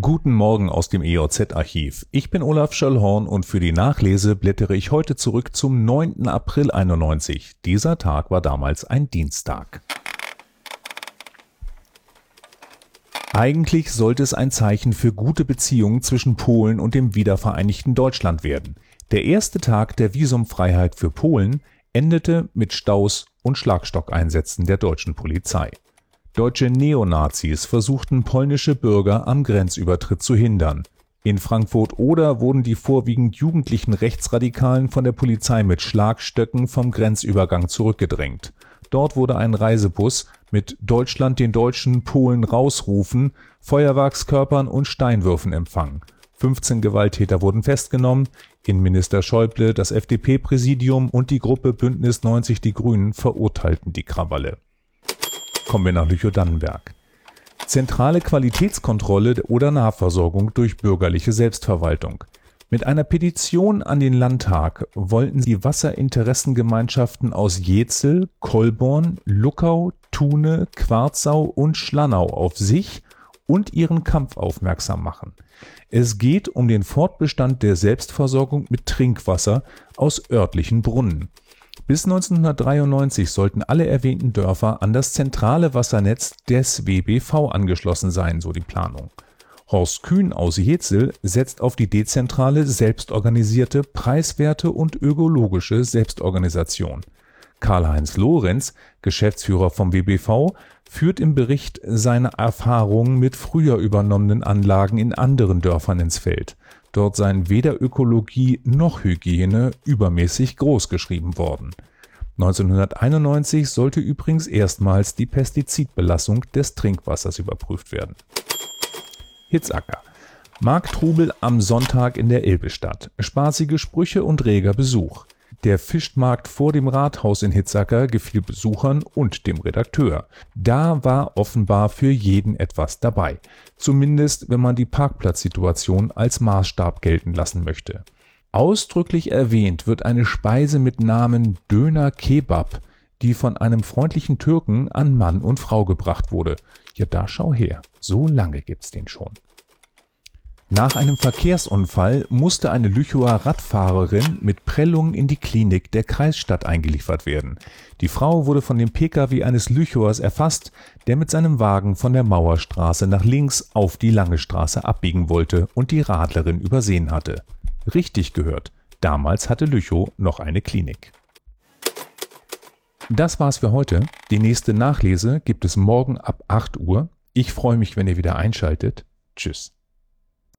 Guten Morgen aus dem EOZ-Archiv. Ich bin Olaf Schöllhorn und für die Nachlese blättere ich heute zurück zum 9. April 91. Dieser Tag war damals ein Dienstag. Eigentlich sollte es ein Zeichen für gute Beziehungen zwischen Polen und dem wiedervereinigten Deutschland werden. Der erste Tag der Visumfreiheit für Polen endete mit Staus und Schlagstockeinsätzen der deutschen Polizei. Deutsche Neonazis versuchten polnische Bürger am Grenzübertritt zu hindern. In Frankfurt-Oder wurden die vorwiegend jugendlichen Rechtsradikalen von der Polizei mit Schlagstöcken vom Grenzübergang zurückgedrängt. Dort wurde ein Reisebus mit Deutschland den Deutschen Polen rausrufen, Feuerwerkskörpern und Steinwürfen empfangen. 15 Gewalttäter wurden festgenommen. Innenminister Schäuble, das FDP-Präsidium und die Gruppe Bündnis 90 Die Grünen verurteilten die Krawalle kommen wir nach Lüchow-Dannenberg. Zentrale Qualitätskontrolle oder Nahversorgung durch bürgerliche Selbstverwaltung. Mit einer Petition an den Landtag wollten die Wasserinteressengemeinschaften aus Jetzel, Kolborn, Luckau, Thune, Quarzau und Schlannau auf sich und ihren Kampf aufmerksam machen. Es geht um den Fortbestand der Selbstversorgung mit Trinkwasser aus örtlichen Brunnen. Bis 1993 sollten alle erwähnten Dörfer an das zentrale Wassernetz des WBV angeschlossen sein, so die Planung. Horst Kühn aus Jetzel setzt auf die dezentrale, selbstorganisierte, preiswerte und ökologische Selbstorganisation. Karl-Heinz Lorenz, Geschäftsführer vom WBV, führt im Bericht seine Erfahrungen mit früher übernommenen Anlagen in anderen Dörfern ins Feld. Dort seien weder Ökologie noch Hygiene übermäßig groß geschrieben worden. 1991 sollte übrigens erstmals die Pestizidbelastung des Trinkwassers überprüft werden. Hitzacker. Markttrubel am Sonntag in der Elbestadt. Spaßige Sprüche und reger Besuch. Der Fischmarkt vor dem Rathaus in Hitzacker gefiel Besuchern und dem Redakteur. Da war offenbar für jeden etwas dabei. Zumindest wenn man die Parkplatzsituation als Maßstab gelten lassen möchte. Ausdrücklich erwähnt wird eine Speise mit Namen Döner Kebab, die von einem freundlichen Türken an Mann und Frau gebracht wurde. Ja, da schau her, so lange gibt's den schon. Nach einem Verkehrsunfall musste eine Lüchower Radfahrerin mit Prellungen in die Klinik der Kreisstadt eingeliefert werden. Die Frau wurde von dem Pkw eines Lüchowers erfasst, der mit seinem Wagen von der Mauerstraße nach links auf die Lange Straße abbiegen wollte und die Radlerin übersehen hatte. Richtig gehört, damals hatte Lüchow noch eine Klinik. Das war's für heute. Die nächste Nachlese gibt es morgen ab 8 Uhr. Ich freue mich, wenn ihr wieder einschaltet. Tschüss.